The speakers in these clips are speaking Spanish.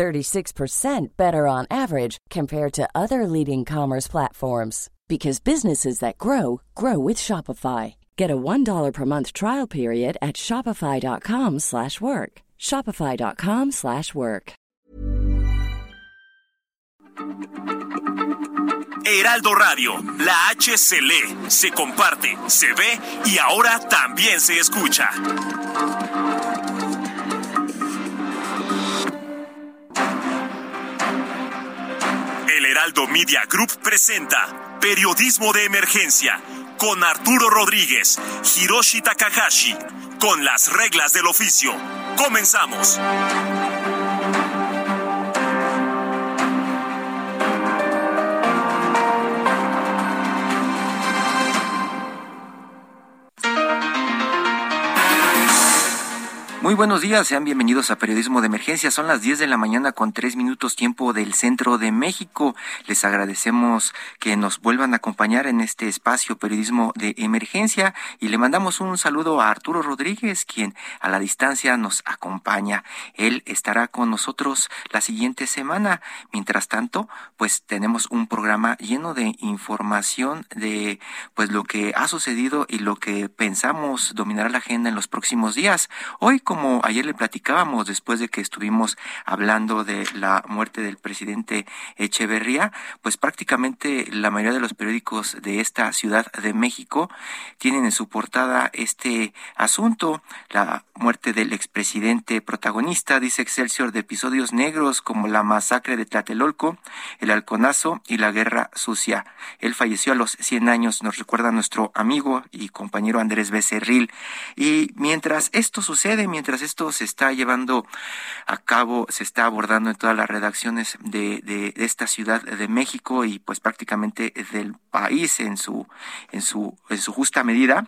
36% better on average compared to other leading commerce platforms because businesses that grow grow with Shopify. Get a $1 per month trial period at shopify.com/work. shopify.com/work. Heraldo Radio, la H se comparte, se ve y ahora también se escucha. Heraldo Media Group presenta Periodismo de Emergencia con Arturo Rodríguez, Hiroshi Takahashi, con las reglas del oficio. Comenzamos. Muy buenos días, sean bienvenidos a Periodismo de Emergencia. Son las 10 de la mañana con tres minutos tiempo del centro de México. Les agradecemos que nos vuelvan a acompañar en este espacio Periodismo de Emergencia y le mandamos un saludo a Arturo Rodríguez, quien a la distancia nos acompaña. Él estará con nosotros la siguiente semana. Mientras tanto, pues tenemos un programa lleno de información de pues lo que ha sucedido y lo que pensamos dominará la agenda en los próximos días. Hoy como ayer le platicábamos después de que estuvimos hablando de la muerte del presidente Echeverría, pues prácticamente la mayoría de los periódicos de esta Ciudad de México tienen en su portada este asunto, la muerte del expresidente protagonista, dice Excelsior, de episodios negros como la masacre de Tlatelolco, el halconazo y la guerra sucia. Él falleció a los 100 años, nos recuerda nuestro amigo y compañero Andrés Becerril. Y mientras esto sucede, mientras esto se está llevando a cabo, se está abordando en todas las redacciones de, de, esta ciudad de México y pues prácticamente del país en su, en su, en su justa medida,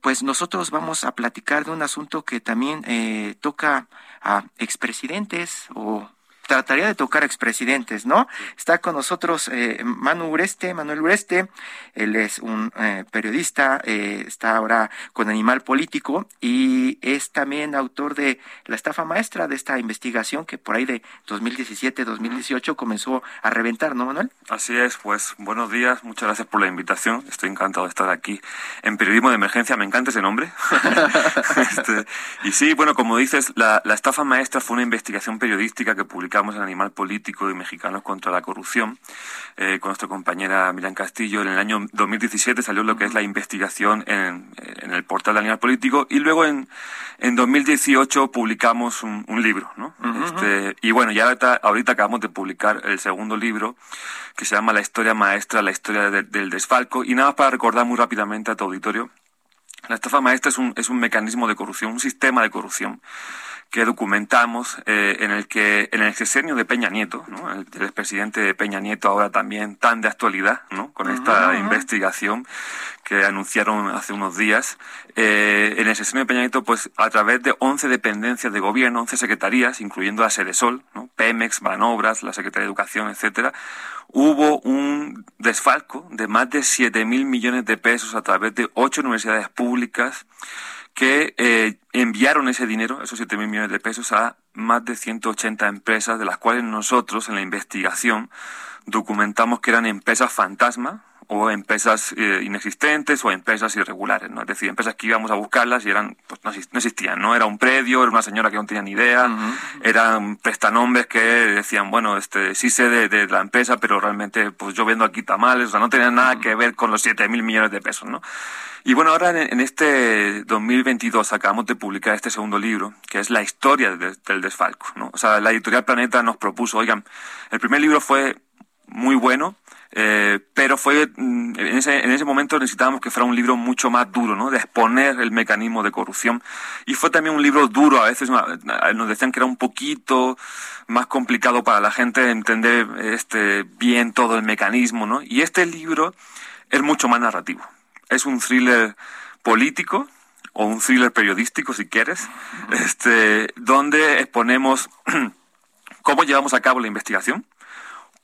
pues nosotros vamos a platicar de un asunto que también eh, toca a expresidentes o trataría de tocar expresidentes, ¿no? Está con nosotros eh, Manu Ureste, Manuel Ureste, él es un eh, periodista, eh, está ahora con Animal Político y es también autor de La estafa maestra de esta investigación que por ahí de 2017-2018 comenzó a reventar, ¿no, Manuel? Así es, pues buenos días, muchas gracias por la invitación, estoy encantado de estar aquí en Periodismo de Emergencia, me encanta ese nombre. este, y sí, bueno, como dices, la, la estafa maestra fue una investigación periodística que publicó en Animal Político y Mexicanos contra la Corrupción, eh, con nuestra compañera Miriam Castillo. En el año 2017 salió lo que es la investigación en, en el portal de Animal Político y luego en, en 2018 publicamos un, un libro, ¿no? este, y bueno, ya ahorita, ahorita, acabamos de publicar el segundo libro que se llama La historia maestra, la historia del desfalco. Y nada más para recordar muy rápidamente a tu auditorio, la estafa maestra es un, es un mecanismo de corrupción, un sistema de corrupción que documentamos eh, en el que en el sexenio de Peña Nieto, ¿no? el, el expresidente de Peña Nieto ahora también tan de actualidad, ¿no? con esta investigación que anunciaron hace unos días, eh, en el sexenio de Peña Nieto, pues a través de 11 dependencias de gobierno, 11 secretarías, incluyendo la Sedesol, ¿no? Pemex, Banobras, la Secretaría de Educación, etcétera, hubo un desfalco de más de 7 mil millones de pesos a través de ocho universidades públicas que eh, enviaron ese dinero, esos 7 mil millones de pesos, a más de 180 empresas, de las cuales nosotros en la investigación documentamos que eran empresas fantasma o empresas eh, inexistentes o empresas irregulares, ¿no? Es decir, empresas que íbamos a buscarlas y eran, pues no, existían, ¿no? Era un predio, era una señora que no tenía ni idea, eran prestanombres que decían, bueno, este, sí sé de, de, la empresa, pero realmente, pues yo vendo aquí tamales, o sea, no tenía nada que ver con los 7 mil millones de pesos, ¿no? Y bueno, ahora en, en, este 2022 acabamos de publicar este segundo libro, que es la historia de, del desfalco, ¿no? O sea, la editorial Planeta nos propuso, oigan, el primer libro fue muy bueno, eh, pero fue mm, en ese, en ese momento necesitábamos que fuera un libro mucho más duro, ¿no? De exponer el mecanismo de corrupción. Y fue también un libro duro, a veces nos decían que era un poquito más complicado para la gente entender este, bien todo el mecanismo, ¿no? Y este libro es mucho más narrativo. Es un thriller político, o un thriller periodístico si quieres, este, donde exponemos cómo llevamos a cabo la investigación,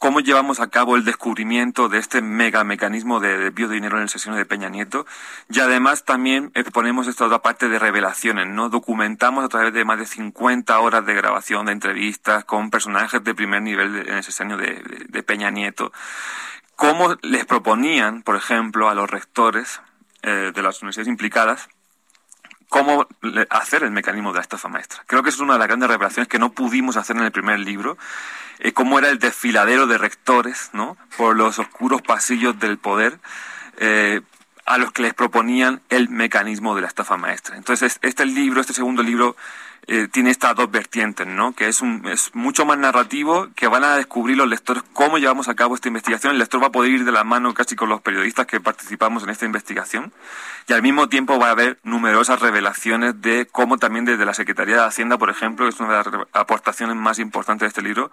cómo llevamos a cabo el descubrimiento de este mega mecanismo de desvío de dinero en el sesión de Peña Nieto y además también exponemos esta otra parte de revelaciones, ¿no? Documentamos a través de más de 50 horas de grabación de entrevistas con personajes de primer nivel en el sesión de, Peña Nieto, cómo les proponían, por ejemplo, a los rectores eh, de las universidades implicadas cómo hacer el mecanismo de la estafa maestra. Creo que es una de las grandes revelaciones que no pudimos hacer en el primer libro, eh, cómo era el desfiladero de rectores, ¿no? Por los oscuros pasillos del poder, eh, a los que les proponían el mecanismo de la estafa maestra. Entonces, este libro, este segundo libro, eh, tiene estas dos vertientes, ¿no? Que es, un, es mucho más narrativo, que van a descubrir los lectores cómo llevamos a cabo esta investigación. El lector va a poder ir de la mano casi con los periodistas que participamos en esta investigación. Y al mismo tiempo va a haber numerosas revelaciones de cómo también desde la Secretaría de Hacienda, por ejemplo, que es una de las aportaciones más importantes de este libro,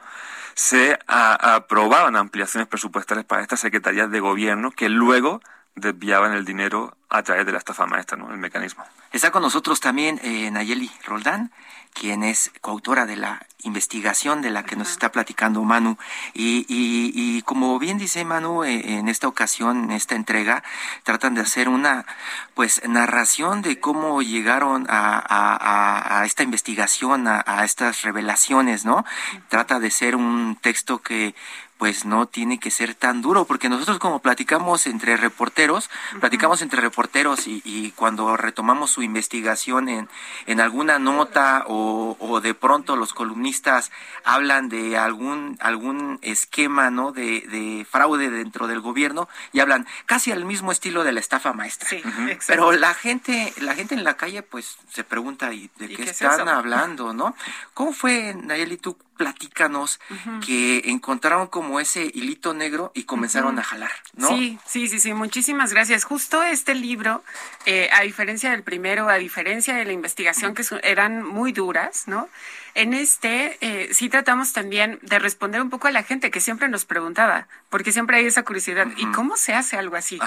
se aprobaban ampliaciones presupuestarias para estas secretarías de gobierno que luego desviaban el dinero a través de la estafa maestra, ¿no? El mecanismo. Está con nosotros también eh, Nayeli Roldán, quien es coautora de la investigación de la que nos está platicando Manu. Y, y, como bien dice Manu, eh, en esta ocasión, en esta entrega, tratan de hacer una pues narración de cómo llegaron a, a, esta investigación, a, a, estas revelaciones, ¿no? Trata de ser un texto que pues no tiene que ser tan duro, porque nosotros como platicamos entre reporteros, platicamos entre reporteros y, y, cuando retomamos su investigación en, en alguna nota o, o, de pronto los columnistas hablan de algún, algún esquema ¿no? de, de fraude dentro del gobierno y hablan casi al mismo estilo de la estafa maestra. Sí, Pero la gente, la gente en la calle pues se pregunta ¿y de qué, están hablando? ¿no? ¿Cómo fue, Nayeli, tú platícanos que encontraron como ese hilito negro y comenzaron a jalar, ¿no? Sí, sí, sí, sí, muchísimas gracias. Justo este libro, eh, a diferencia del primero, a diferencia de la investigación que eran muy duras, ¿no? En este eh, sí tratamos también de responder un poco a la gente que siempre nos preguntaba, porque siempre hay esa curiosidad, ¿y cómo se hace algo así?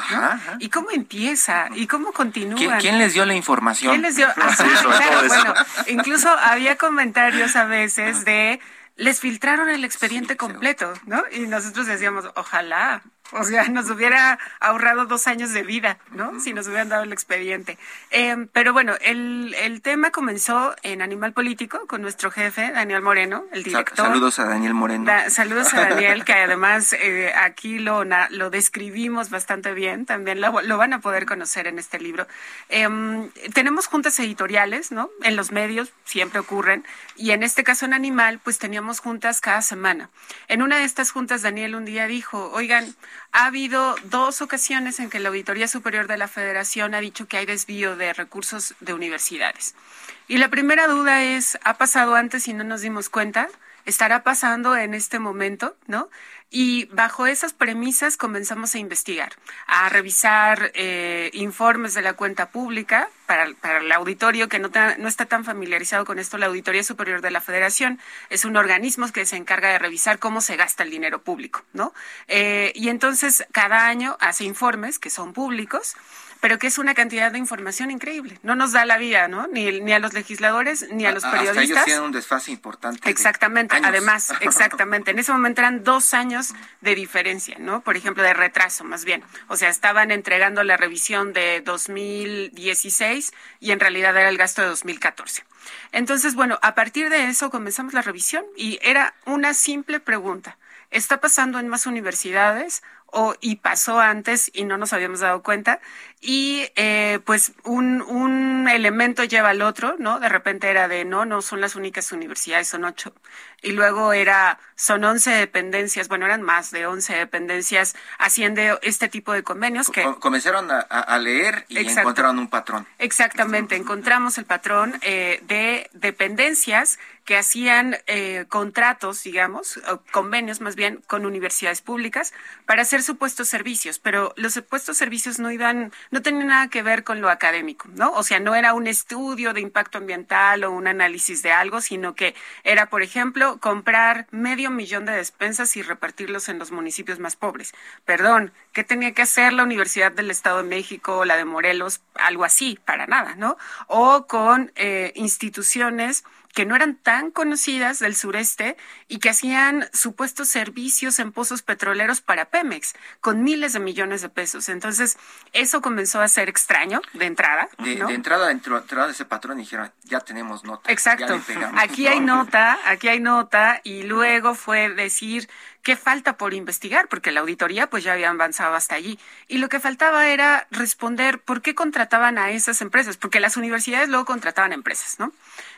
¿Y cómo empieza? ¿Y cómo continúa? ¿Quién, les dio la información? ¿Quién les dio? bueno, incluso había comentarios a veces de les filtraron el expediente completo, ¿no? Y nosotros decíamos, ojalá, o sea, nos hubiera ahorrado dos años de vida, ¿no? Si nos hubieran dado el expediente. Em, pero bueno, el, el, tema comenzó en Animal Político con nuestro jefe, Daniel Moreno, el director. Saludos a Daniel Moreno. saludos a Daniel, que además eh, aquí lo, lo describimos bastante bien. También lo, lo, van a poder conocer en este libro. Em, tenemos juntas editoriales, ¿no? En los medios siempre ocurren. Y en este caso en Animal, pues teníamos juntas cada semana. En una de estas juntas, Daniel un día dijo, oigan, ha habido dos ocasiones en que la Auditoría Superior de la Federación ha dicho que hay desvío de recursos de universidades. Y la primera duda es, ¿ha pasado antes y no nos dimos cuenta? ¿Estará pasando en este momento? ¿No? Y bajo esas premisas comenzamos a investigar, a revisar eh, informes de la cuenta pública para, para el auditorio que no, no, está tan familiarizado con esto. La Auditoría Superior de la Federación es un organismo que se encarga de revisar cómo se gasta el dinero público, ¿no? Eh, y entonces cada año hace informes que son públicos pero que es una cantidad de información increíble. No nos da la vida, ¿no? Ni, ni a los legisladores, ni a los periodistas. Hasta ellos tienen un desfase importante. Exactamente, además, exactamente. En ese momento eran dos años de diferencia, ¿no? Por ejemplo, de retraso, más bien. O sea, estaban entregando la revisión de 2016 y en realidad era el gasto de 2014. Entonces, bueno, a partir de eso comenzamos la revisión y era una simple pregunta. ¿Está pasando en más universidades o, y pasó antes y no nos habíamos dado cuenta. Y eh, pues un, un elemento lleva al otro, ¿no? De repente era de, no, no son las únicas universidades, son ocho. Y luego era, son once dependencias, bueno, eran más de once dependencias haciendo este tipo de convenios que... Comenzaron a, leer y encontraron un patrón. Exactamente, encontramos el patrón eh, de dependencias que hacían eh, contratos, digamos, convenios más bien, con universidades públicas para hacer supuestos servicios, pero los supuestos servicios no iban, no tenían nada que ver con lo académico, ¿no? O sea, no era un estudio de impacto ambiental o un análisis de algo, sino que era, por ejemplo, comprar medio millón de despensas y repartirlos en los municipios más pobres. Perdón, ¿qué tenía que hacer la Universidad del Estado de México o la de Morelos? Algo así, para nada, ¿no? O con eh, instituciones que no eran tan conocidas del sureste y que hacían supuestos servicios en pozos petroleros para Pemex, con miles de millones de pesos. Entonces, eso comenzó a ser extraño de entrada. De, entrada, entró, ese patrón y dijeron, ya tenemos nota. Exacto. aquí hay nota, aquí hay nota, y luego fue decir qué falta por investigar, porque la auditoría pues ya había avanzado hasta allí. Y lo que faltaba era responder por qué contrataban a esas empresas, porque las universidades luego contrataban empresas, ¿no?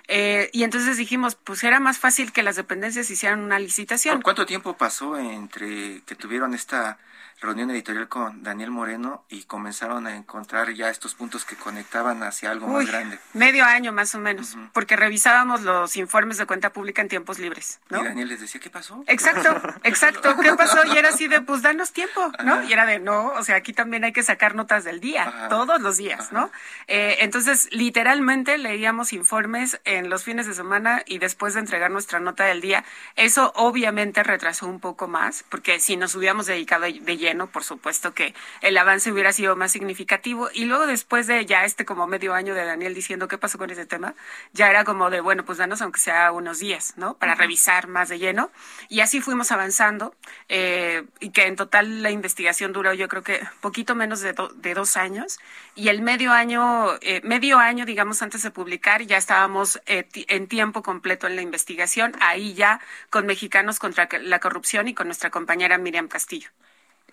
Eh, y entonces dijimos, pues era más fácil que las dependencias hicieran una licitación. ¿Cuánto tiempo pasó entre que tuvieron esta reunión editorial con Daniel Moreno y comenzaron a encontrar ya estos puntos que conectaban hacia algo más grande. Medio año más o menos, porque revisábamos los informes de cuenta pública en tiempos libres, ¿no? Y Daniel les decía, ¿qué pasó? Exacto, exacto, ¿qué pasó? Y era así de, pues danos tiempo, ¿no? Y era de, no, o sea, aquí también hay que sacar notas del día, todos los días, ¿no? Eh, entonces, literalmente leíamos informes en los fines de semana y después de entregar nuestra nota del día, eso obviamente retrasó un poco más, porque si nos hubiéramos dedicado de lleno, por supuesto que el avance hubiera sido más significativo. Y luego después de ya este como medio año de Daniel diciendo qué pasó con ese tema, ya era como de, bueno, pues danos aunque sea unos días, ¿no? Para revisar más de lleno. Y así fuimos avanzando eh, y que en total la investigación duró yo creo que poquito menos de, de dos años. Y el medio año, eh, medio año, digamos, antes de publicar, ya estábamos eh, en tiempo completo en la investigación, ahí ya con Mexicanos contra la Corrupción y con nuestra compañera Miriam Castillo.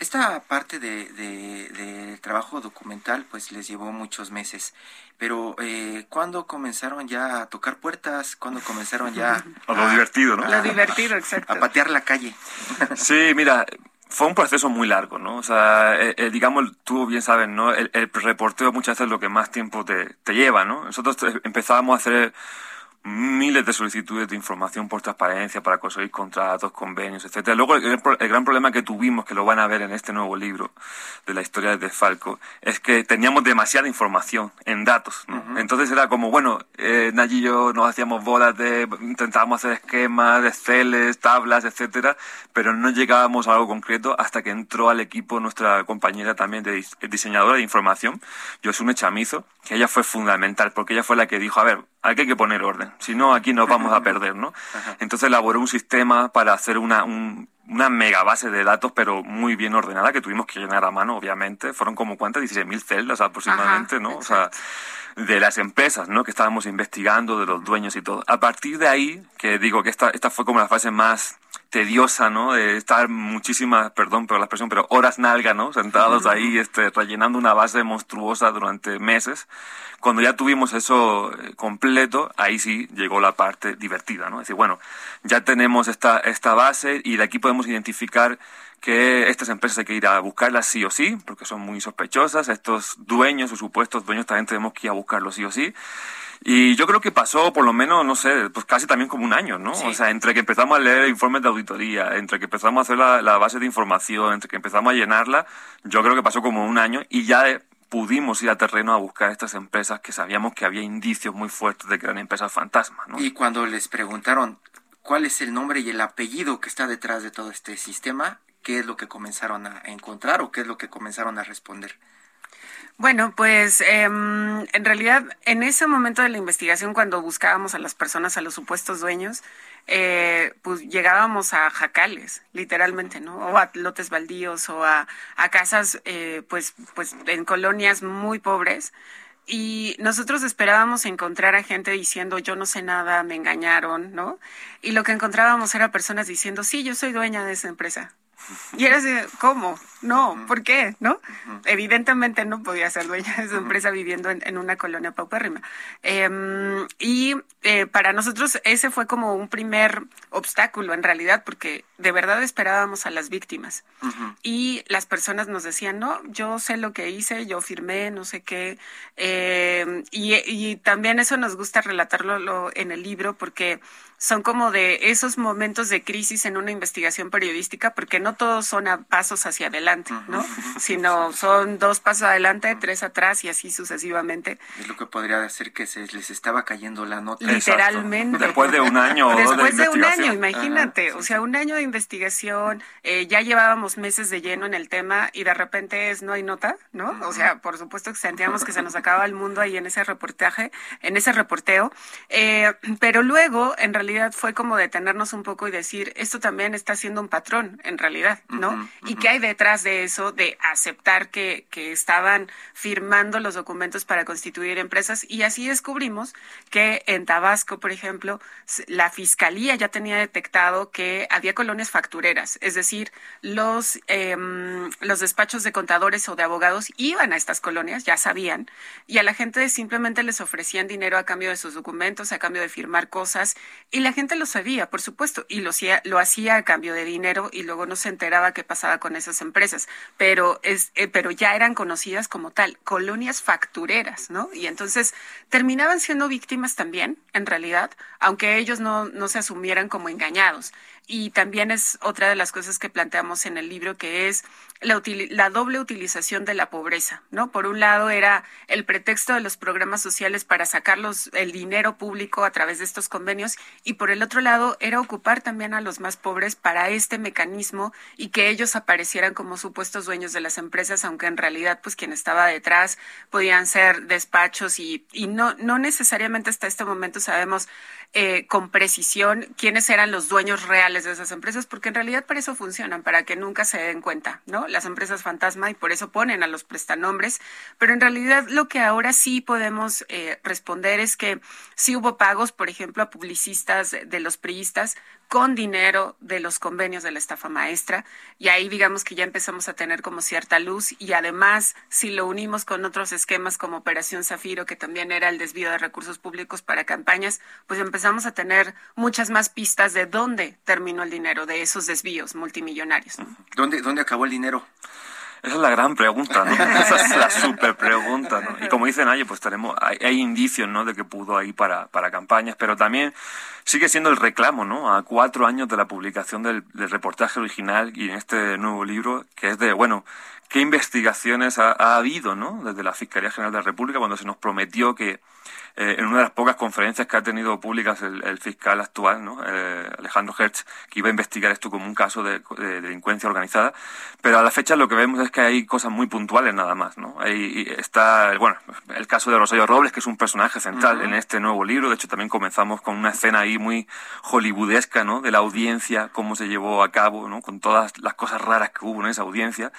Esta parte de, trabajo documental pues les llevó muchos meses, pero eh, ¿cuándo comenzaron ya a tocar puertas? ¿Cuándo comenzaron ya a, lo divertido, ¿no? Lo divertido, exacto. A patear la calle. sí, mira, fue un proceso muy largo, ¿no? O sea, eh, eh, digamos, tú bien sabes, ¿no? El, el, reporteo muchas veces es lo que más tiempo te, te lleva, ¿no? Nosotros empezábamos a hacer miles de solicitudes de información por transparencia para conseguir contratos, convenios, etcétera. Luego el, gran problema que tuvimos, que lo van a ver en este nuevo libro de la historia de Falco, es que teníamos demasiada información en datos. Entonces era como, bueno, eh, y yo nos hacíamos bolas de, intentábamos hacer esquemas, Exceles, tablas, etcétera, pero no llegábamos a algo concreto hasta que entró al equipo nuestra compañera también de diseñadora de información, Josune Chamizo, que ella fue fundamental, porque ella fue la que dijo, a ver, aquí hay que poner orden, si no aquí nos vamos a perder, ¿no? Entonces elaboró un sistema para hacer una, una mega base de datos, pero muy bien ordenada, que tuvimos que llenar a mano, obviamente. Fueron como cuántas, 16.000 celdas aproximadamente, ¿no? O sea, de las empresas, ¿no? Que estábamos investigando, de los dueños y todo. A partir de ahí, que digo que esta, esta fue como la fase más tediosa, ¿no? De estar muchísimas, perdón por la expresión, pero horas nalga, ¿no? Sentados ahí, este, rellenando una base monstruosa durante meses. Cuando ya tuvimos eso eh, completo, ahí sí llegó la parte divertida, ¿no? Es decir, bueno, ya tenemos esta, esta base y de aquí podemos identificar que estas empresas hay que ir a buscarlas sí o sí, porque son muy sospechosas. Estos dueños o supuestos dueños también tenemos que ir a buscarlos sí o sí. Y yo creo que pasó por lo menos, no sé, pues casi también como un año, ¿no? O sea, entre que empezamos a leer informes de auditoría, entre que empezamos a hacer la, la, base de información, entre que empezamos a llenarla, yo creo que pasó como un año y ya pudimos ir a terreno a buscar estas empresas que sabíamos que había indicios muy fuertes de que eran empresas fantasmas, ¿no? Y cuando les preguntaron cuál es el nombre y el apellido que está detrás de todo este sistema, ¿qué es lo que comenzaron a encontrar o qué es lo que comenzaron a responder? Bueno, pues em, en realidad en ese momento de la investigación, cuando buscábamos a las personas, a los supuestos dueños, eh, pues llegábamos a jacales, literalmente, ¿no? O a lotes baldíos o a, a casas, eh, pues, pues en colonias muy pobres. Y nosotros esperábamos encontrar a gente diciendo, yo no sé nada, me engañaron, ¿no? Y lo que encontrábamos era personas diciendo, sí, yo soy dueña de esa empresa. Y era así, ¿cómo? No, ¿por qué? ¿No? Evidentemente no podía ser dueña de su empresa viviendo en, una colonia paupérrima. Em, y eh, para nosotros ese fue como un primer obstáculo en realidad, porque de verdad esperábamos a las víctimas. Y las personas nos decían, no, yo sé lo que hice, yo firmé, no sé qué. Em, y, y, también eso nos gusta relatarlo en el libro, porque son como de esos momentos de crisis en una investigación periodística, porque no todos son a pasos hacia adelante adelante, ¿no? Sino son dos pasos adelante, tres atrás y así sucesivamente. Es lo que podría hacer que se les estaba cayendo la nota. Literalmente. Después de un año. Después de, un año, imagínate. o sea, un año de investigación, eh, ya llevábamos meses de lleno en el tema y de repente es no hay nota, ¿no? O sea, por supuesto que sentíamos que se nos acaba el mundo ahí en ese reportaje, en ese reporteo. Eh, pero luego, en realidad, fue como detenernos un poco y decir, esto también está siendo un patrón, en realidad, ¿no? Y qué hay detrás de eso, de aceptar que, que estaban firmando los documentos para constituir empresas. Y así descubrimos que en Tabasco, por ejemplo, la fiscalía ya tenía detectado que había colonias factureras, es decir, los, em, los despachos de contadores o de abogados iban a estas colonias, ya sabían, y a la gente simplemente les ofrecían dinero a cambio de sus documentos, a cambio de firmar cosas, y la gente lo sabía, por supuesto, y lo hacía, lo hacía a cambio de dinero y luego no se enteraba qué pasaba con esas empresas, pero, es, eh, pero ya eran conocidas como tal, colonias factureras, ¿no? Y entonces terminaban siendo víctimas también, en realidad, aunque ellos no, no se asumieran como engañados. Y también es otra de las cosas que planteamos en el libro, que es la, la, doble utilización de la pobreza, ¿no? Por un lado era el pretexto de los programas sociales para sacar el dinero público a través de estos convenios y por el otro lado era ocupar también a los más pobres para este mecanismo y que ellos aparecieran como supuestos dueños de las empresas, aunque en realidad pues quien estaba detrás podían ser despachos y, y no, no necesariamente hasta este momento sabemos eh, con precisión quiénes eran los dueños reales de esas empresas, porque en realidad para eso funcionan, para que nunca se den cuenta, ¿no? Las empresas fantasma y por eso ponen a los prestanombres, pero en realidad lo que ahora sí podemos eh, responder es que sí hubo pagos, por ejemplo, a publicistas de los priistas con dinero de los convenios de la estafa maestra y ahí digamos que ya empezamos a tener como cierta luz y además si lo unimos con otros esquemas como Operación Zafiro que también era el desvío de recursos públicos para campañas, pues empezamos a tener muchas más pistas de dónde terminó el dinero de esos desvíos multimillonarios. ¿Dónde, ¿Dónde acabó el dinero? Esa es la gran pregunta, ¿no? Esa es la super pregunta, ¿no? Y como dicen nadie, pues tenemos, hay, hay, indicios, ¿no? De que pudo ir para, para campañas, pero también sigue siendo el reclamo, ¿no? A cuatro años de la publicación del, del reportaje original y en este nuevo libro, que es de, bueno, ¿qué investigaciones ha, ha habido, ¿no? Desde la Fiscalía General de la República cuando se nos prometió que eh, en una de las pocas conferencias que ha tenido públicas el, fiscal actual, ¿no? Eh, Alejandro Hertz, que iba a investigar esto como un caso de, delincuencia organizada, pero a la fecha lo que vemos es que hay cosas muy puntuales nada más, ¿no? Ahí está, bueno, el caso de Rosario Robles, que es un personaje central en este nuevo libro, de hecho también comenzamos con una escena ahí muy hollywoodesca, ¿no? De la audiencia, cómo se llevó a cabo, ¿no? Con todas las cosas raras que hubo en esa audiencia.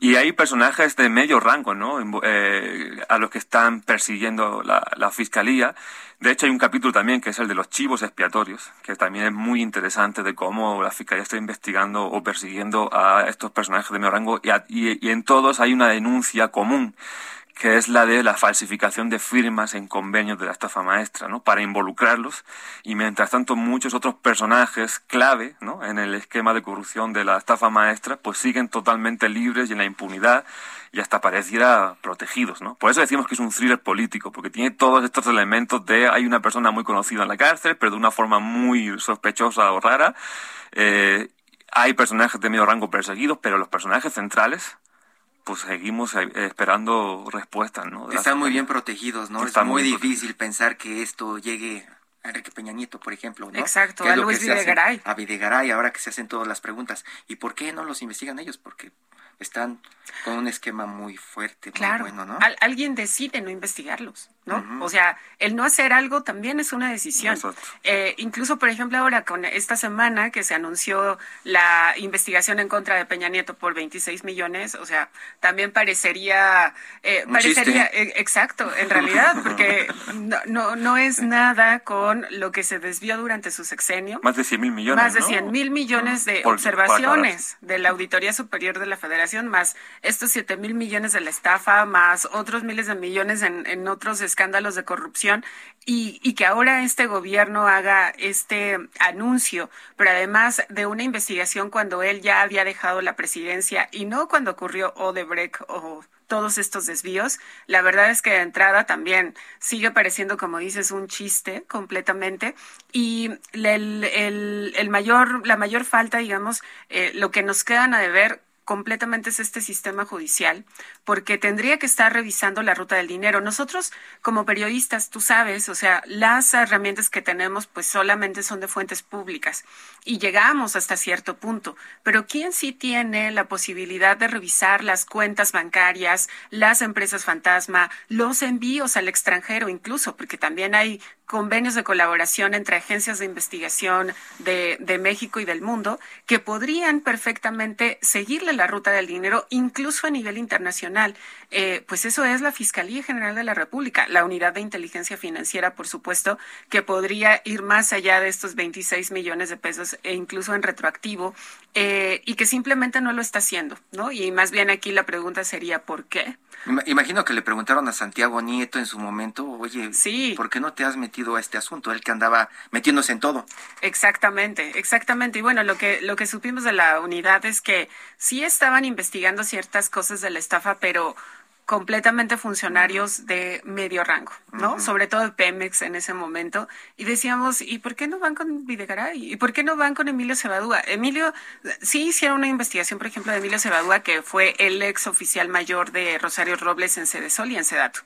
Y hay personajes de medio rango, ¿no? Eh, a los que están persiguiendo la, fiscalía. De hecho, hay un capítulo también que es el de los chivos expiatorios, que también es muy interesante de cómo la fiscalía está investigando o persiguiendo a estos personajes de medio rango y, y, y en todos hay una denuncia común que es la de la falsificación de firmas en convenios de la estafa maestra, ¿no? Para involucrarlos y mientras tanto muchos otros personajes clave, ¿no? En el esquema de corrupción de la estafa maestra, pues siguen totalmente libres y en la impunidad y hasta pareciera protegidos, ¿no? Por eso decimos que es un thriller político, porque tiene todos estos elementos de hay una persona muy conocida en la cárcel, pero de una forma muy sospechosa o rara. Eh, hay personajes de medio rango perseguidos, pero los personajes centrales pues seguimos eh, esperando respuestas, ¿no? Están muy bien protegidos, ¿no? es muy, difícil pensar que esto llegue a Enrique Peña Nieto, por ejemplo, ¿no? Exacto, a Luis Videgaray. A Videgaray, ahora que se hacen todas las preguntas. ¿Y por qué no los investigan ellos? Porque están con un esquema muy fuerte, claro. muy bueno, ¿no? alguien decide no investigarlos, ¿no? O sea, el no hacer algo también es una decisión. Eh, incluso, por ejemplo, ahora con esta semana que se anunció la investigación en contra de Peña Nieto por 26 millones, o sea, también parecería, eh, parecería, eh, exacto, en realidad, porque no, no, no, es nada con lo que se desvió durante su sexenio. Más de 100 mil millones. Más de 100 mil millones de observaciones de la Auditoría Superior de la Federación, más estos 7 mil millones de la estafa, más otros miles de millones en, en otros escándalos de corrupción, y, que ahora este gobierno haga este anuncio, pero además de una investigación cuando él ya había dejado la presidencia y no cuando ocurrió Odebrecht o todos estos desvíos. La verdad es que de entrada también sigue pareciendo, como dices, un chiste completamente. Y el mayor, la mayor falta, digamos, eh, lo que nos quedan a deber completamente es este sistema judicial, porque tendría que estar revisando la ruta del dinero. Nosotros, como periodistas, tú sabes, o sea, las herramientas que tenemos, pues solamente son de fuentes públicas y llegamos hasta cierto punto. Pero ¿quién sí tiene la posibilidad de revisar las cuentas bancarias, las empresas fantasma, los envíos al extranjero incluso, porque también hay convenios de colaboración entre agencias de investigación de, de, México y del mundo que podrían perfectamente seguirle la ruta del dinero, incluso a nivel internacional. Eh, pues eso es la Fiscalía General de la República, la unidad de inteligencia financiera, por supuesto, que podría ir más allá de estos 26 millones de pesos e incluso en retroactivo, eh, y que simplemente no lo está haciendo, ¿no? Y más bien aquí la pregunta sería, ¿por qué? Imagino que le preguntaron a Santiago Nieto en su momento, oye, sí. ¿por qué no te has metido a este asunto? Él que andaba metiéndose en todo. Exactamente, exactamente. Y bueno, lo que, lo que supimos de la unidad es que sí estaban investigando ciertas cosas de la estafa, pero completamente funcionarios de medio rango, ¿no? Sobre todo de Pemex en ese momento. Y decíamos, ¿y por qué no van con Videgaray? ¿Y por qué no van con Emilio Cebadúa? Emilio, sí hicieron una investigación, por ejemplo, de Emilio Cebadúa, que fue el ex oficial mayor de Rosario Robles en Cedesol y en Sedato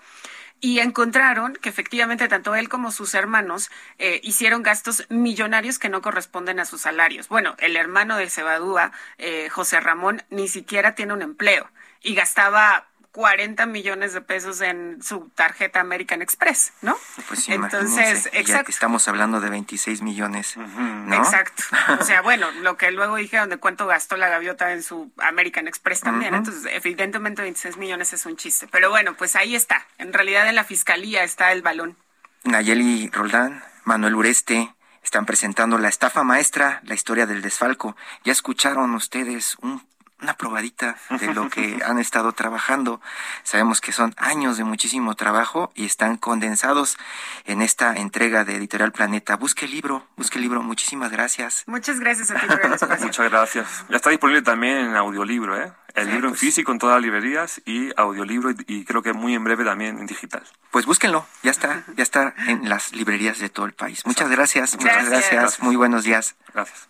y encontraron que efectivamente tanto él como sus hermanos eh, hicieron gastos millonarios que no corresponden a sus salarios. Bueno, el hermano de Cebadúa, eh, José Ramón, ni siquiera tiene un empleo y gastaba 40 millones de pesos en su tarjeta American Express, ¿no? Pues Entonces, exacto. estamos hablando de 26 millones, ¿no? Exacto. O sea, bueno, lo que luego dijeron de cuánto gastó la gaviota en su American Express también. Entonces, evidentemente 26 millones es un chiste. Pero bueno, pues ahí está. En realidad en la fiscalía está el balón. Nayeli Roldán, Manuel Ureste, están presentando la estafa maestra, la historia del desfalco. Ya escucharon ustedes un una probadita de lo que han estado trabajando. Sabemos que son años de muchísimo trabajo y están condensados en esta entrega de Editorial Planeta. Busque el libro, busque el libro. Muchísimas gracias. Muchas gracias a ti por el espacio. Muchas gracias. Ya está disponible también en audiolibro, ¿eh? El libro en pues. físico en todas las librerías y audiolibro y, creo que muy en breve también en digital. Pues búsquenlo, ya está, ya está en las librerías de todo el país. Muchas gracias, muchas gracias. Muy buenos días. Gracias.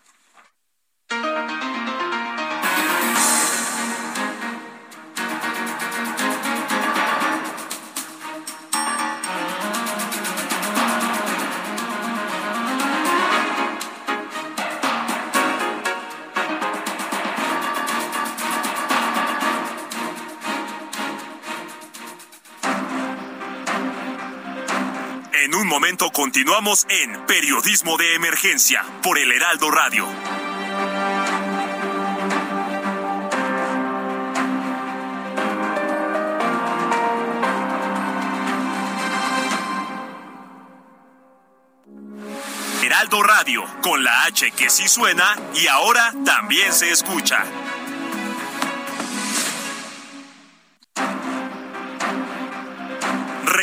Momento continuamos en Periodismo de Emergencia por el Heraldo Radio. Heraldo Radio, con la H que sí suena y ahora también se escucha.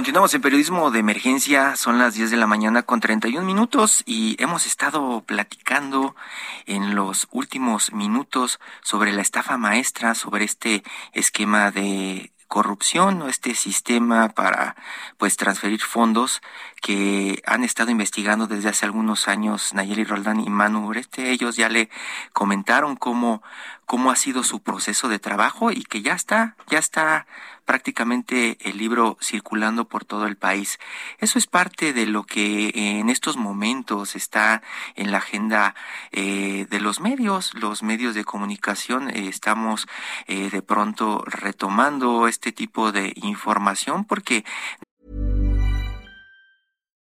Continuamos en periodismo de emergencia, son las 10 de la mañana con 31 minutos y hemos estado platicando en los últimos minutos sobre la estafa maestra, sobre este esquema de corrupción o este sistema para pues transferir fondos que han estado investigando desde hace algunos años Nayeli Roldán y Manu Ureste. Ellos ya le comentaron cómo, cómo ha sido su proceso de trabajo y que ya está, ya está prácticamente el libro circulando por todo el país. Eso es parte de lo que en estos momentos está en la agenda eh, de los medios, los medios de comunicación. Eh, estamos eh, de pronto retomando este tipo de información porque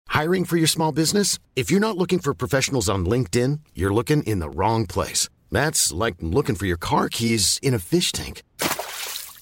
Hiring for your small business? If you're not looking for professionals on LinkedIn, you're looking in the wrong place. That's like looking for your car keys in a fish tank.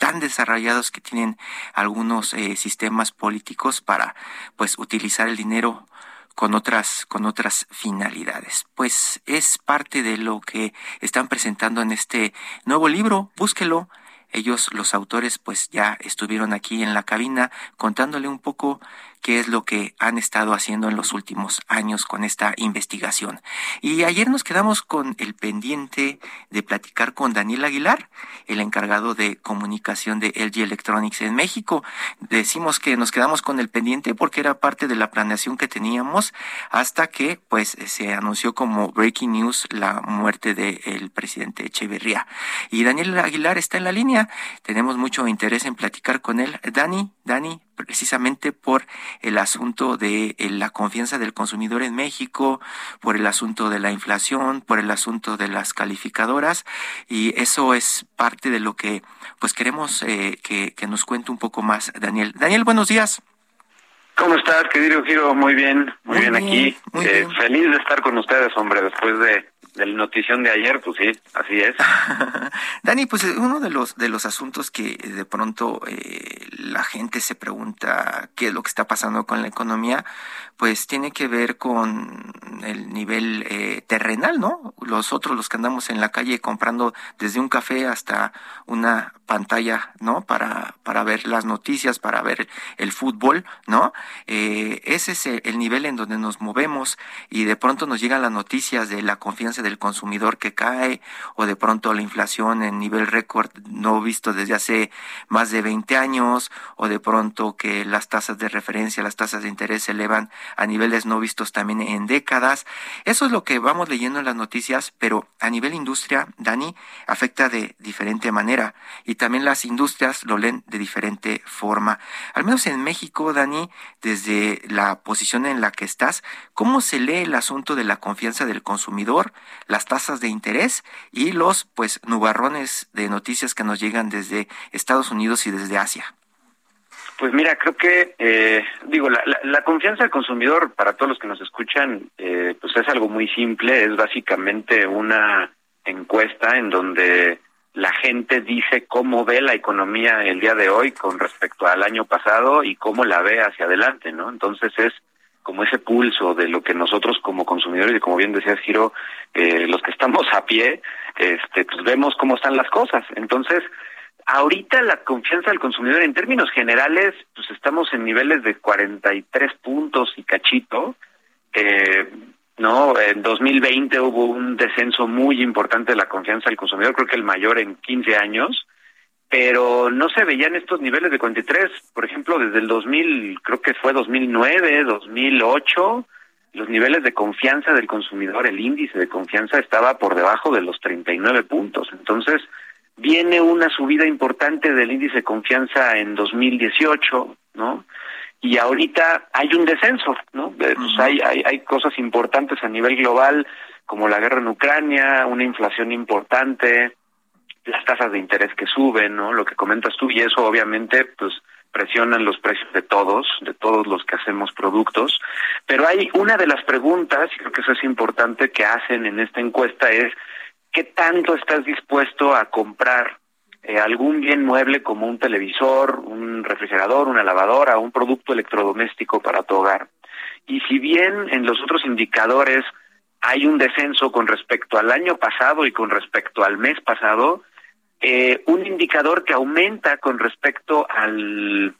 tan desarrollados que tienen algunos eh, sistemas políticos para pues utilizar el dinero con otras con otras finalidades. Pues es parte de lo que están presentando en este nuevo libro. Búsquelo ellos, los autores, pues ya estuvieron aquí en la cabina contándole un poco qué es lo que han estado haciendo en los últimos años con esta investigación. Y ayer nos quedamos con el pendiente de platicar con Daniel Aguilar, el encargado de comunicación de LG Electronics en México. Decimos que nos quedamos con el pendiente porque era parte de la planeación que teníamos hasta que pues se anunció como breaking news la muerte del presidente Echeverría. Y Daniel Aguilar está en la línea. Tenemos mucho interés en platicar con él. Dani, Dani, precisamente por el asunto de eh, la confianza del consumidor en México, por el asunto de la inflación, por el asunto de las calificadoras y eso es parte de lo que pues queremos eh, que, nos cuente un poco más Daniel. Daniel, buenos días. ¿Cómo estás, querido Giro? Muy bien, muy, bien, aquí. Eh, feliz de estar con ustedes, hombre, después de de la notición de ayer, pues sí, así es. Dani, pues eh, uno de los de los asuntos que de pronto eh, la gente se pregunta qué es lo que está pasando con la economía, pues tiene que ver con el nivel eh, terrenal, ¿no? Los otros, los que andamos en la calle comprando desde un café hasta una pantalla, ¿no? Para, para ver las noticias, para ver el fútbol, ¿no? ese es el nivel en donde nos movemos y de pronto nos llegan las noticias de la confianza del consumidor que cae o de pronto la inflación en nivel récord no visto desde hace más de 20 años o de pronto que las tasas de referencia, las tasas de interés se elevan a niveles no vistos también en décadas. Eso es lo que vamos leyendo en las noticias, pero a nivel industria, Dani, afecta de diferente manera y también las industrias lo leen de diferente forma. Al menos en México, Dani, desde la posición en la que estás, ¿cómo se lee el asunto de la confianza del consumidor? las tasas de interés y los pues nubarrones de noticias que nos llegan desde Estados Unidos y desde Asia. Pues mira, creo que, eh, digo, la, la, confianza del consumidor, para todos los que nos escuchan, eh, pues es algo muy simple, es básicamente una encuesta en donde la gente dice cómo ve la economía el día de hoy con respecto al año pasado y cómo la ve hacia adelante, ¿no? Entonces es como ese pulso de lo que nosotros como consumidores y como bien decías Giro, eh, los que estamos a pie, este, pues vemos cómo están las cosas. Entonces, ahorita la confianza del consumidor en términos generales, pues estamos en niveles de 43 puntos y cachito. Eh, no, en 2020 hubo un descenso muy importante de la confianza del consumidor, creo que el mayor en 15 años pero no se veían estos niveles de 43, por ejemplo, desde el 2000, creo que fue 2009, 2008, los niveles de confianza del consumidor, el índice de confianza estaba por debajo de los 39 puntos. Entonces, viene una subida importante del índice de confianza en 2018, ¿no? Y ahorita hay un descenso, ¿no? Pues hay, hay, hay cosas importantes a nivel global, como la guerra en Ucrania, una inflación importante, las tasas de interés que suben, ¿no? Lo que comentas tú y eso obviamente pues presionan los precios de todos, de todos los que hacemos productos, pero hay una de las preguntas, y creo que eso es importante que hacen en esta encuesta es ¿qué tanto estás dispuesto a comprar eh, algún bien mueble como un televisor, un refrigerador, una lavadora, un producto electrodoméstico para tu hogar? Y si bien en los otros indicadores hay un descenso con respecto al año pasado y con respecto al mes pasado, eh, un indicador que aumenta con respecto al,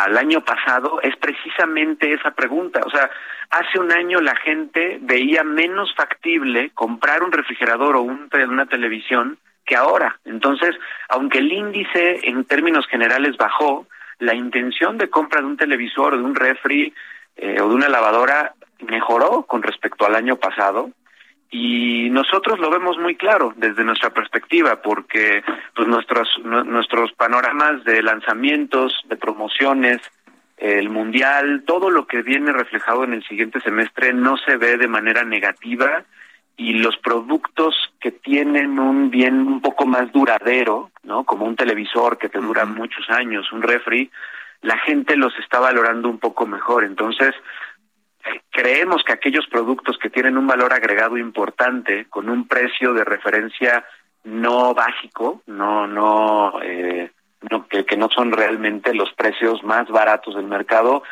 al año pasado es precisamente esa pregunta. O sea, hace un año la gente veía menos factible comprar un refrigerador o un, una televisión que ahora. Entonces, aunque el índice en términos generales bajó, la intención de compra de un televisor de un refri eh, o de una lavadora mejoró con respecto al año pasado y nosotros lo vemos muy claro desde nuestra perspectiva porque pues nuestros nuestros panoramas de lanzamientos de promociones el mundial todo lo que viene reflejado en el siguiente semestre no se ve de manera negativa y los productos que tienen un bien un poco más duradero, ¿no? Como un televisor que te dura muchos años, un refri, la gente los está valorando un poco mejor. Entonces, creemos que aquellos productos que tienen un valor agregado importante, con un precio de referencia no básico, no, no, eh, no que, que no son realmente los precios más baratos del mercado,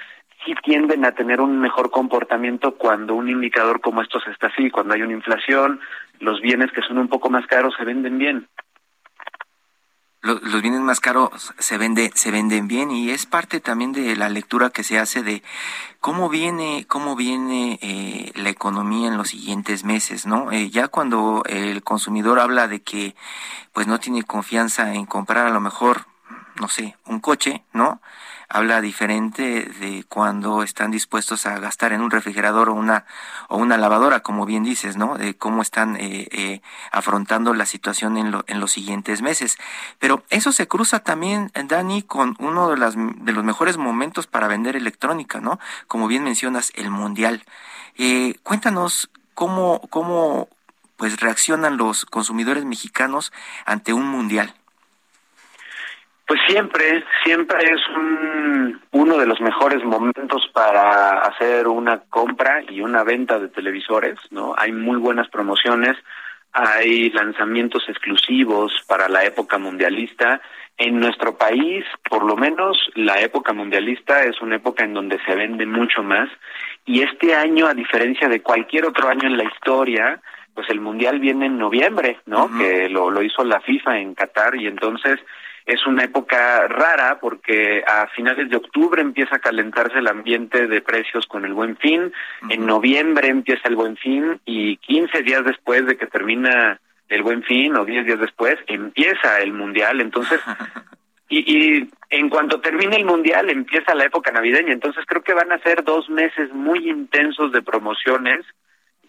sí tienden a tener un mejor comportamiento cuando un indicador como estos está así, cuando hay una inflación, los bienes que son un poco más caros se venden bien los, bienes más caros se vende se venden bien y es parte también de la lectura que se hace de cómo viene cómo viene eh, la economía en los siguientes meses no eh, ya cuando el consumidor habla de que pues no tiene confianza en comprar a lo mejor no sé un coche no habla diferente de cuando están dispuestos a gastar en un refrigerador o una o una lavadora, como bien dices, ¿no? De cómo están eh, eh, afrontando la situación en, lo, en los siguientes meses. Pero eso se cruza también, Dani, con uno de, las, de los mejores momentos para vender electrónica, ¿no? Como bien mencionas, el mundial. Eh, cuéntanos cómo, cómo pues reaccionan los consumidores mexicanos ante un mundial. Pues siempre, siempre es un, uno de los mejores momentos para hacer una compra y una venta de televisores, ¿no? Hay muy buenas promociones, hay lanzamientos exclusivos para la época mundialista. En nuestro país, por lo menos, la época mundialista es una época en donde se vende mucho más. Y este año, a diferencia de cualquier otro año en la historia, pues el mundial viene en noviembre, ¿no? Que lo, lo hizo la FIFA en Qatar y entonces es una época rara porque a finales de octubre empieza a calentarse el ambiente de precios con el buen fin, en noviembre empieza el buen fin y 15 días después de que termina el buen fin o 10 días después empieza el mundial, entonces y, y en cuanto termine el mundial empieza la época navideña, entonces creo que van a ser dos meses muy intensos de promociones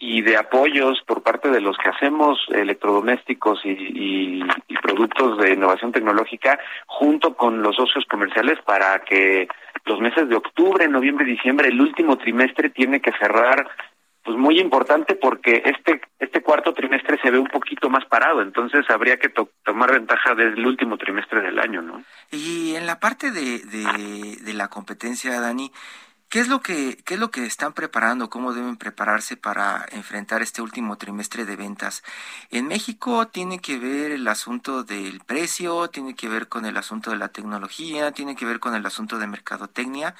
y de apoyos por parte de los que hacemos electrodomésticos y, productos de innovación tecnológica junto con los socios comerciales para que los meses de octubre, noviembre diciembre, el último trimestre tiene que cerrar pues muy importante porque este este cuarto trimestre se ve un poquito más parado, entonces habría que tomar ventaja del último trimestre del año, ¿no? Y en la parte de, de, de la competencia, Dani, ¿Qué es lo que qué es lo que están preparando? ¿Cómo deben prepararse para enfrentar este último trimestre de ventas? En México tiene que ver el asunto del precio, tiene que ver con el asunto de la tecnología, tiene que ver con el asunto de mercadotecnia.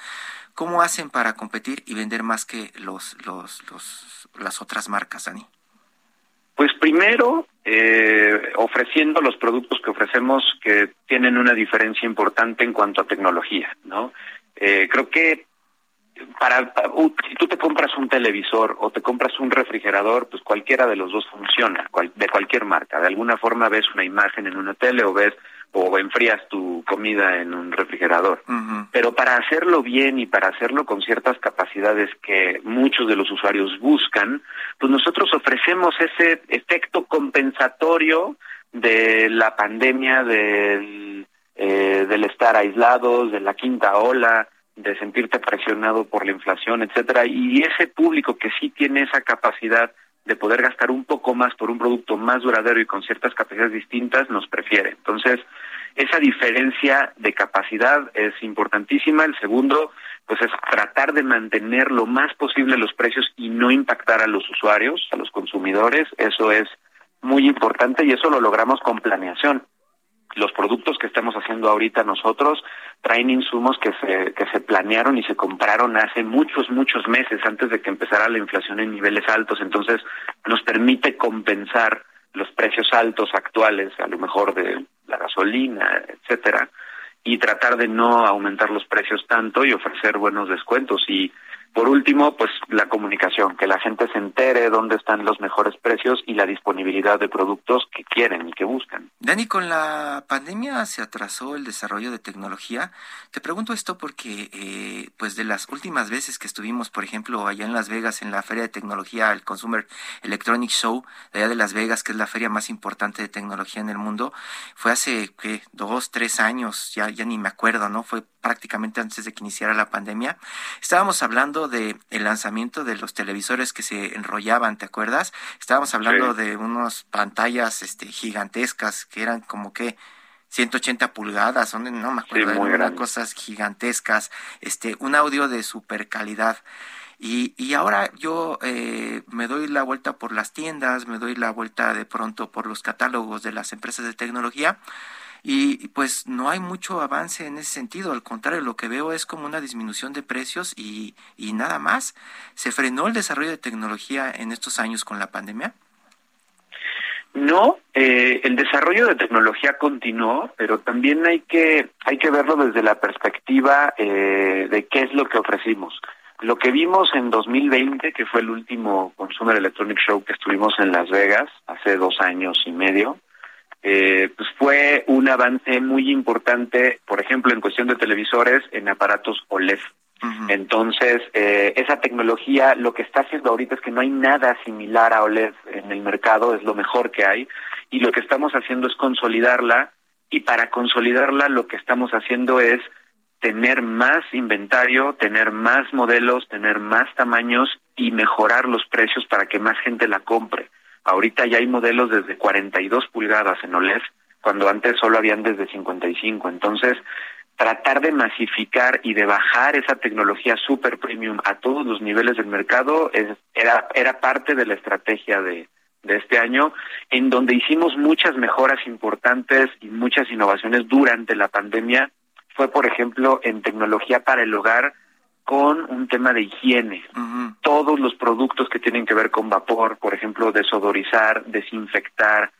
¿Cómo hacen para competir y vender más que los los, los las otras marcas, Dani? Pues primero, eh, ofreciendo los productos que ofrecemos que tienen una diferencia importante en cuanto a tecnología, ¿no? Eh, creo que para, si tú te compras un televisor o te compras un refrigerador, pues cualquiera de los dos funciona, de cualquier marca. De alguna forma ves una imagen en una tele o ves o enfrías tu comida en un refrigerador. Pero para hacerlo bien y para hacerlo con ciertas capacidades que muchos de los usuarios buscan, pues nosotros ofrecemos ese efecto compensatorio de la pandemia, del, eh, del estar aislados, de la quinta ola, de sentirte presionado por la inflación, etcétera, y ese público que sí tiene esa capacidad de poder gastar un poco más por un producto más duradero y con ciertas capacidades distintas nos prefiere. Entonces, esa diferencia de capacidad es importantísima. El segundo, pues es tratar de mantener lo más posible los precios y no impactar a los usuarios, a los consumidores. Eso es muy importante y eso lo logramos con planeación los productos que estamos haciendo ahorita nosotros traen insumos que se, que se planearon y se compraron hace muchos, muchos meses antes de que empezara la inflación en niveles altos. Entonces, nos permite compensar los precios altos actuales, a lo mejor de la gasolina, etcétera, y tratar de no aumentar los precios tanto y ofrecer buenos descuentos. Y por último, pues la comunicación, que la gente se entere dónde están los mejores precios y la disponibilidad de productos que quieren y que buscan. Dani, con la pandemia se atrasó el desarrollo de tecnología. Te pregunto esto porque, eh, pues de las últimas veces que estuvimos, por ejemplo, allá en Las Vegas, en la Feria de Tecnología, el Consumer Electronic Show, allá de Las Vegas, que es la feria más importante de tecnología en el mundo, fue hace, ¿qué? Dos, tres años, ya, ya ni me acuerdo, ¿no? Fue prácticamente antes de que iniciara la pandemia. Estábamos hablando de el lanzamiento de los televisores que se enrollaban, ¿te acuerdas? Estábamos hablando de unas pantallas este, gigantescas que eran como que 180 pulgadas, no me acuerdo, eran cosas gigantescas, este, un audio de super calidad. Y, y ahora yo eh, me doy la vuelta por las tiendas, me doy la vuelta de pronto por los catálogos de las empresas de tecnología y pues no hay mucho avance en ese sentido, al contrario, lo que veo es como una disminución de precios y, y nada más. ¿Se frenó el desarrollo de tecnología en estos años con la pandemia? No, eh, el desarrollo de tecnología continuó, pero también hay que hay que verlo desde la perspectiva eh, de qué es lo que ofrecimos. Lo que vimos en 2020, que fue el último Consumer Electronic Show que estuvimos en Las Vegas hace dos años y medio, eh, pues fue un avance muy importante, por ejemplo, en cuestión de televisores en aparatos OLED. Entonces, eh, esa tecnología lo que está haciendo ahorita es que no hay nada similar a OLED en el mercado, es lo mejor que hay, y lo que estamos haciendo es consolidarla, y para consolidarla lo que estamos haciendo es tener más inventario, tener más modelos, tener más tamaños y mejorar los precios para que más gente la compre. Ahorita ya hay modelos desde 42 pulgadas en OLED, cuando antes solo habían desde 55. Entonces, tratar de masificar y de bajar esa tecnología super premium a todos los niveles del mercado es, era, era parte de la estrategia de, de este año, en donde hicimos muchas mejoras importantes y muchas innovaciones durante la pandemia fue, por ejemplo, en tecnología para el hogar con un tema de higiene. Todos los productos que tienen que ver con vapor, por ejemplo, desodorizar, desinfectar,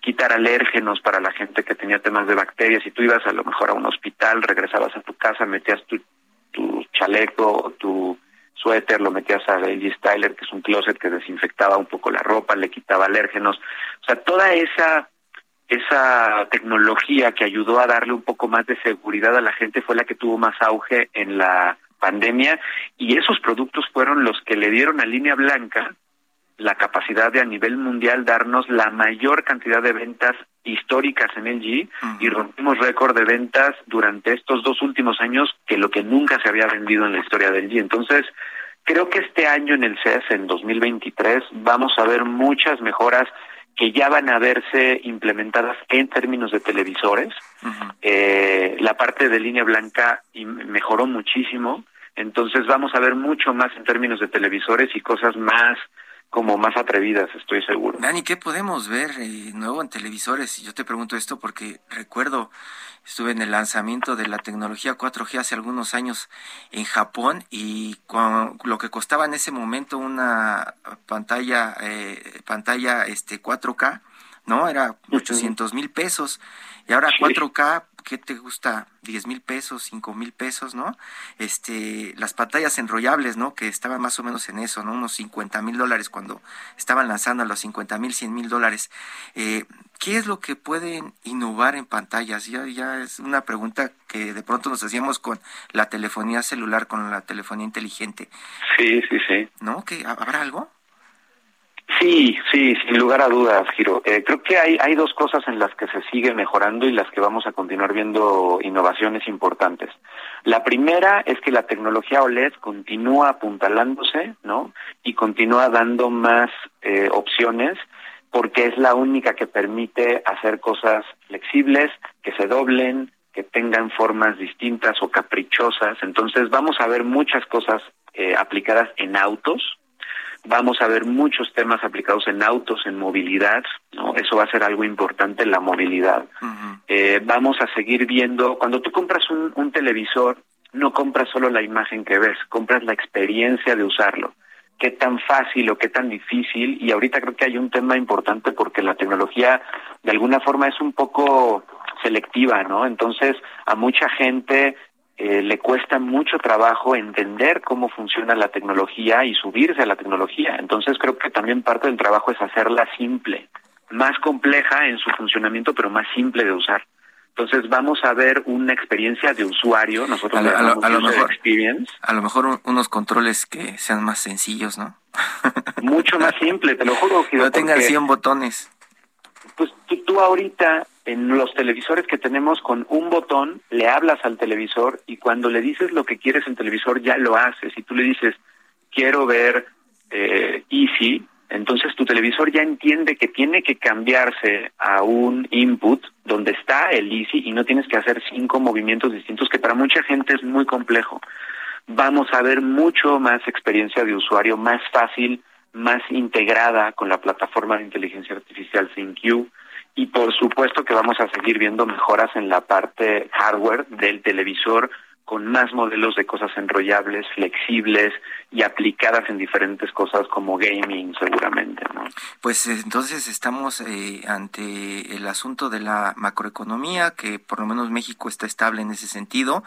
quitar alérgenos para la gente que tenía temas de bacterias. Si tú ibas a lo mejor a un hospital, regresabas a tu casa, metías tu, tu chaleco o tu suéter, lo metías a Baby Styler, que es un closet que desinfectaba un poco la ropa, le quitaba alérgenos. O sea, toda esa esa tecnología que ayudó a darle un poco más de seguridad a la gente fue la que tuvo más auge en la pandemia y esos productos fueron los que le dieron a Línea Blanca la capacidad de a nivel mundial darnos la mayor cantidad de ventas históricas en LG y rompimos récord de ventas durante estos dos últimos años que lo que nunca se había vendido en la historia de LG. Entonces, creo que este año en el CES, en 2023, vamos a ver muchas mejoras que ya van a verse implementadas en términos de televisores. eh, la parte de línea blanca mejoró muchísimo, entonces vamos a ver mucho más en términos de televisores y cosas más como más atrevidas, estoy seguro. Dani, ¿qué podemos ver eh, nuevo en televisores? Yo te pregunto esto porque recuerdo, estuve en el lanzamiento de la tecnología 4G hace algunos años en Japón y lo que costaba en ese momento una pantalla, eh, pantalla este 4K, ¿no? Era 800 mil pesos y ahora 4K ¿qué te gusta? 10 mil pesos, 5 mil pesos, ¿no? Este, las pantallas enrollables, ¿no? Que estaban más o menos en eso, ¿no? Unos 50 mil dólares cuando estaban lanzando a los 50 mil, 100 mil dólares. Eh, ¿Qué es lo que pueden innovar en pantallas? Ya, ya es una pregunta que de pronto nos hacíamos con la telefonía celular, con la telefonía inteligente. Sí, sí, sí. ¿No? ¿Que ¿Habrá algo? Sí, sí, sin lugar a dudas, Giro. Eh, creo que hay, hay dos cosas en las que se sigue mejorando y las que vamos a continuar viendo innovaciones importantes. La primera es que la tecnología OLED continúa apuntalándose, ¿no? Y continúa dando más eh, opciones porque es la única que permite hacer cosas flexibles, que se doblen, que tengan formas distintas o caprichosas. Entonces vamos a ver muchas cosas eh, aplicadas en autos, Vamos a ver muchos temas aplicados en autos, en movilidad, ¿no? Eso va a ser algo importante, la movilidad. eh, vamos a seguir viendo, cuando tú compras un, un televisor, no compras solo la imagen que ves, compras la experiencia de usarlo. Qué tan fácil o qué tan difícil, y ahorita creo que hay un tema importante porque la tecnología de alguna forma es un poco selectiva, ¿no? Entonces, a mucha gente eh, le cuesta mucho trabajo entender cómo funciona la tecnología y subirse a la tecnología. Entonces creo que también parte del trabajo es hacerla simple, más compleja en su funcionamiento, pero más simple de usar. Entonces vamos a ver una experiencia de usuario, nosotros a, lo, a lo mejor experience. A lo mejor unos controles que sean más sencillos, ¿no? Mucho más simple, te lo juro. no tengan 100 botones. Pues tú, tú ahorita en los televisores que tenemos con un botón le hablas al televisor y cuando le dices lo que quieres en televisor ya lo haces. Y tú le dices, quiero ver eh, Easy, entonces tu televisor ya entiende que tiene que cambiarse a un input donde está el Easy y no tienes que hacer cinco movimientos distintos que para mucha gente es muy complejo. Vamos a ver mucho más experiencia de usuario, más fácil, más integrada con la plataforma de inteligencia artificial ThinQ y por supuesto que vamos a seguir viendo mejoras en la parte hardware del televisor con más modelos de cosas enrollables, flexibles y aplicadas en diferentes cosas como gaming seguramente. ¿no? Pues eh, entonces estamos eh, ante el asunto de la macroeconomía, que por lo menos México está estable en ese sentido,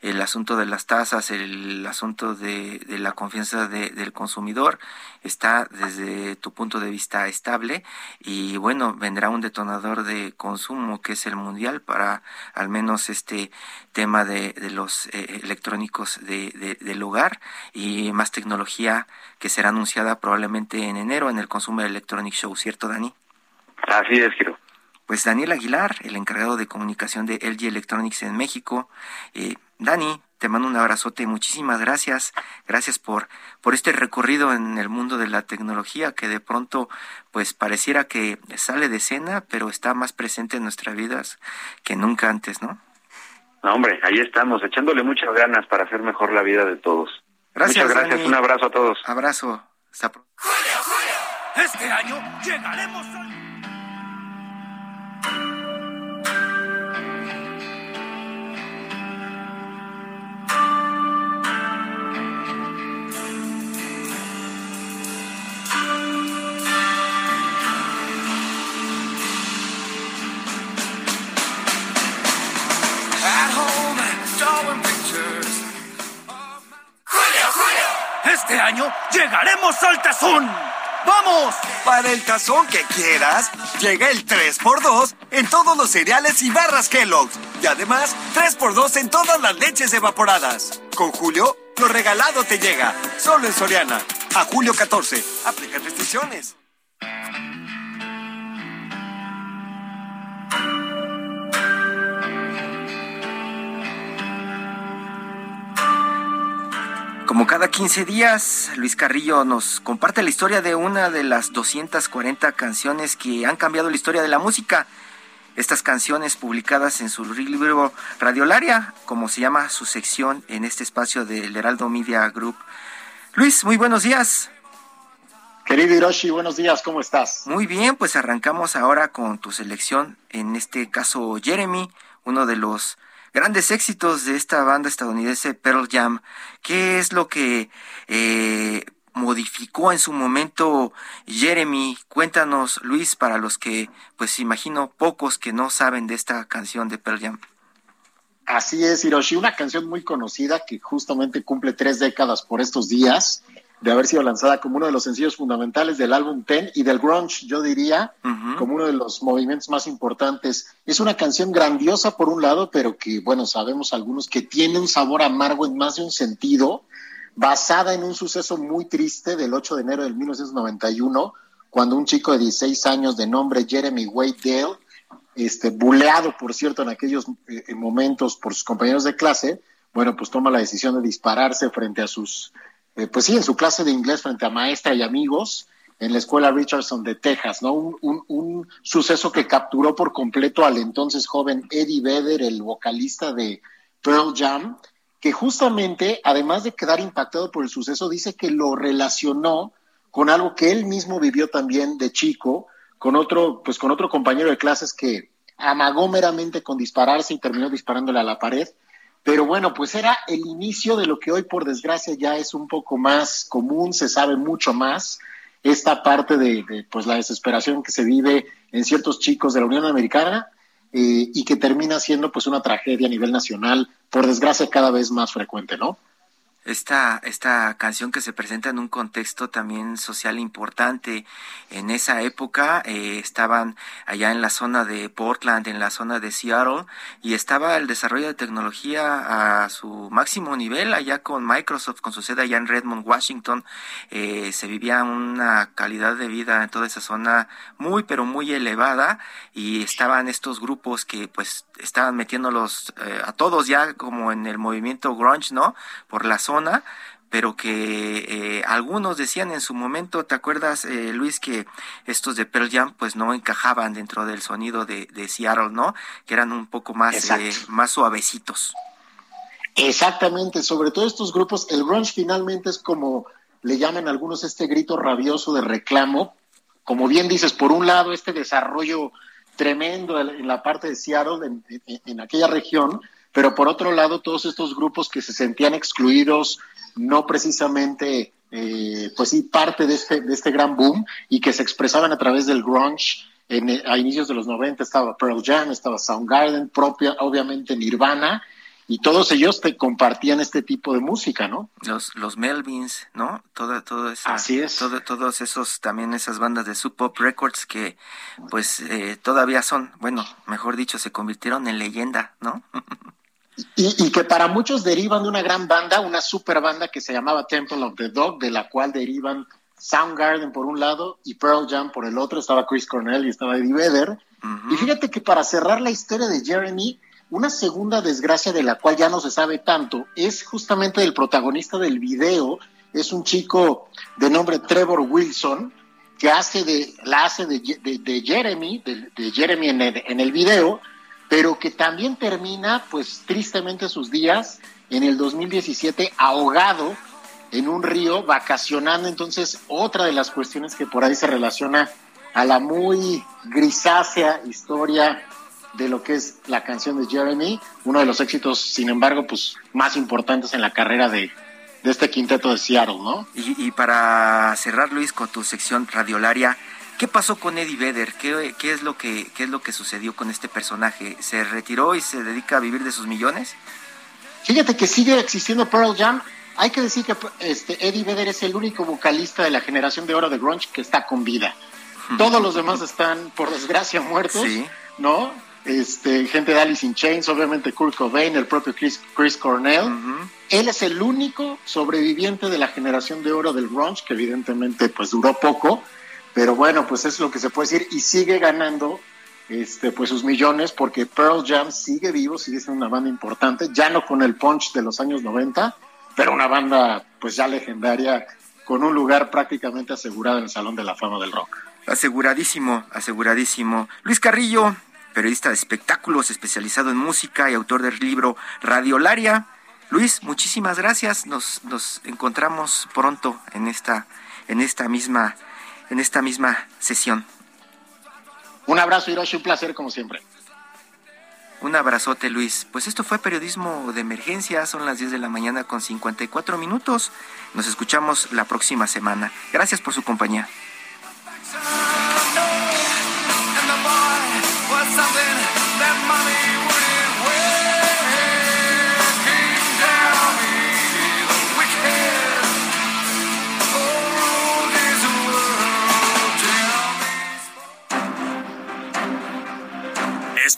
el asunto de las tasas, el asunto de, la confianza de, del consumidor está desde tu punto de vista estable y bueno, vendrá un detonador de consumo que es el mundial para al menos este tema de los eh, electrónicos de, del hogar y más tecnología que será anunciada probablemente en enero en el Consumer Electronic Show, ¿cierto, Dani? Así es, Giro. Pues Daniel Aguilar, el encargado de comunicación de LG Electronics en México. Eh, Dani, te mando un abrazote, muchísimas gracias, gracias por, por este recorrido en el mundo de la tecnología que de pronto pues pareciera que sale de escena, pero está más presente en nuestras vidas que nunca antes, ¿no? No, hombre, ahí estamos, echándole muchas ganas para hacer mejor la vida de todos. Gracias, Muchas gracias, un abrazo a todos. Abrazo. Hasta Julio, Julio, este año llegaremos a... llegaremos al tazón. ¡Vamos! Para el tazón que quieras, llega el 3x2 en todos los cereales y barras Kellogg's. Y además, 3x2 en todas las leches evaporadas. Con Julio, lo regalado te llega. Solo en Soriana. A julio 14. Aplica restricciones. Como cada 15 días, Luis Carrillo nos comparte la historia de una de las 240 canciones que han cambiado la historia de la música. Estas canciones publicadas en su libro Radiolaria, como se llama su sección en este espacio del Heraldo Media Group. Luis, muy buenos días. Querido Hiroshi, buenos días, ¿cómo estás? Muy bien, pues arrancamos ahora con tu selección, en este caso Jeremy, uno de los grandes éxitos de esta banda estadounidense Pearl Jam. ¿Qué es lo que eh, modificó en su momento Jeremy? Cuéntanos, Luis, para los que, pues imagino, pocos que no saben de esta canción de Pearl Jam. Así es, Hiroshi, una canción muy conocida que justamente cumple tres décadas por estos días de haber sido lanzada como uno de los sencillos fundamentales del álbum Ten y del grunge, yo diría, como uno de los movimientos más importantes. Es una canción grandiosa por un lado, pero que, bueno, sabemos algunos que tiene un sabor amargo en más de un sentido, basada en un suceso muy triste del 8 de enero de 1991, cuando un chico de 16 años de nombre Jeremy Wade Dale, este, buleado, por cierto, en aquellos eh, momentos por sus compañeros de clase, bueno, pues toma la decisión de dispararse frente a sus eh, pues sí, en su clase de inglés frente a maestra y amigos en la escuela Richardson de Texas, ¿no? Un, un, suceso que capturó por completo al entonces joven Eddie Vedder, el vocalista de Pearl Jam, que justamente, además de quedar impactado por el suceso, dice que lo relacionó con algo que él mismo vivió también de chico, con otro, pues con otro compañero de clases que amagó meramente con dispararse y terminó disparándole a la pared. Pero bueno, pues era el inicio de lo que hoy por desgracia ya es un poco más común, se sabe mucho más esta parte de, pues la desesperación que se vive en ciertos chicos de la Unión Americana eh, y que termina siendo pues una tragedia a nivel nacional, por desgracia cada vez más frecuente, ¿no? Esta, esta canción que se presenta en un contexto también social importante. En esa época eh, estaban allá en la zona de Portland, en la zona de Seattle, y estaba el desarrollo de tecnología a su máximo nivel allá con Microsoft, con su sede allá en Redmond, Washington. Eh, se vivía una calidad de vida en toda esa zona muy, pero muy elevada, y estaban estos grupos que pues estaban metiéndolos eh, a todos ya como en el movimiento grunge, ¿no? Por la pero que eh, algunos decían en su momento, ¿te acuerdas, eh, Luis, que estos de Pearl Jam pues no encajaban dentro del sonido de, Seattle, ¿no? Que eran un poco más, eh, más suavecitos. Exactamente, sobre todo estos grupos, el grunge finalmente es como le llaman algunos este grito rabioso de reclamo, como bien dices, por un lado este desarrollo tremendo en la parte de Seattle, en aquella región, pero por otro lado todos estos grupos que se sentían excluidos, no precisamente, eh, pues sí, parte de este, de este gran boom y que se expresaban a través del grunge. En, a inicios de los 90 estaba Pearl Jam, estaba Soundgarden, propia, obviamente Nirvana, y todos ellos te compartían este tipo de música, ¿no? Los, los Melvins, ¿no? Todo, todo eso. Así es. Todo, todos esos, también esas bandas de Sub Pop Records que, pues, eh, todavía son, bueno, mejor dicho, se convirtieron en leyenda, ¿no? Y, que para muchos derivan de una gran banda, una super banda que se llamaba Temple of the Dog, de la cual derivan Soundgarden por un lado y Pearl Jam por el otro, estaba Chris Cornell y estaba Eddie Vedder. Y fíjate que para cerrar la historia de Jeremy, una segunda desgracia de la cual ya no se sabe tanto es justamente el protagonista del video, es un chico de nombre Trevor Wilson, que hace de, la hace de, Jeremy, de, Jeremy en en el video, pero que también termina, pues tristemente sus días en el 2017 ahogado en un río, vacacionando. Entonces, otra de las cuestiones que por ahí se relaciona a la muy grisácea historia de lo que es la canción de Jeremy, uno de los éxitos, sin embargo, pues más importantes en la carrera de, este quinteto de Seattle, ¿no? Y, y para cerrar, Luis, con tu sección radiolaria, ¿Qué pasó con Eddie Vedder? ¿Qué, es lo que, ¿Qué es lo que sucedió con este personaje? ¿Se retiró y se dedica a vivir de sus millones? Fíjate que sigue existiendo Pearl Jam. Hay que decir que este, Eddie Vedder es el único vocalista de la generación de oro de grunge que está con vida. Todos los demás están, por desgracia, muertos, ¿no? Este, gente de Alice in Chains, obviamente Kurt Cobain, el propio Chris, Chris Cornell. Él es el único sobreviviente de la generación de oro del grunge, que evidentemente pues duró poco, pero bueno, pues es lo que se puede decir y sigue ganando este, pues sus millones porque Pearl Jam sigue vivo, sigue siendo una banda importante, ya no con el punch de los años 90, pero una banda pues ya legendaria con un lugar prácticamente asegurado en el Salón de la Fama del Rock. Aseguradísimo, aseguradísimo. Luis Carrillo, periodista de espectáculos especializado en música y autor del libro Radiolaria. Luis, muchísimas gracias. Nos, nos encontramos pronto en esta, en esta misma en esta misma sesión. Un abrazo, Hiroshi, un placer como siempre. Un abrazote, Luis. Pues esto fue periodismo de emergencia. Son las 10 de la mañana con 54 minutos. Nos escuchamos la próxima semana. Gracias por su compañía.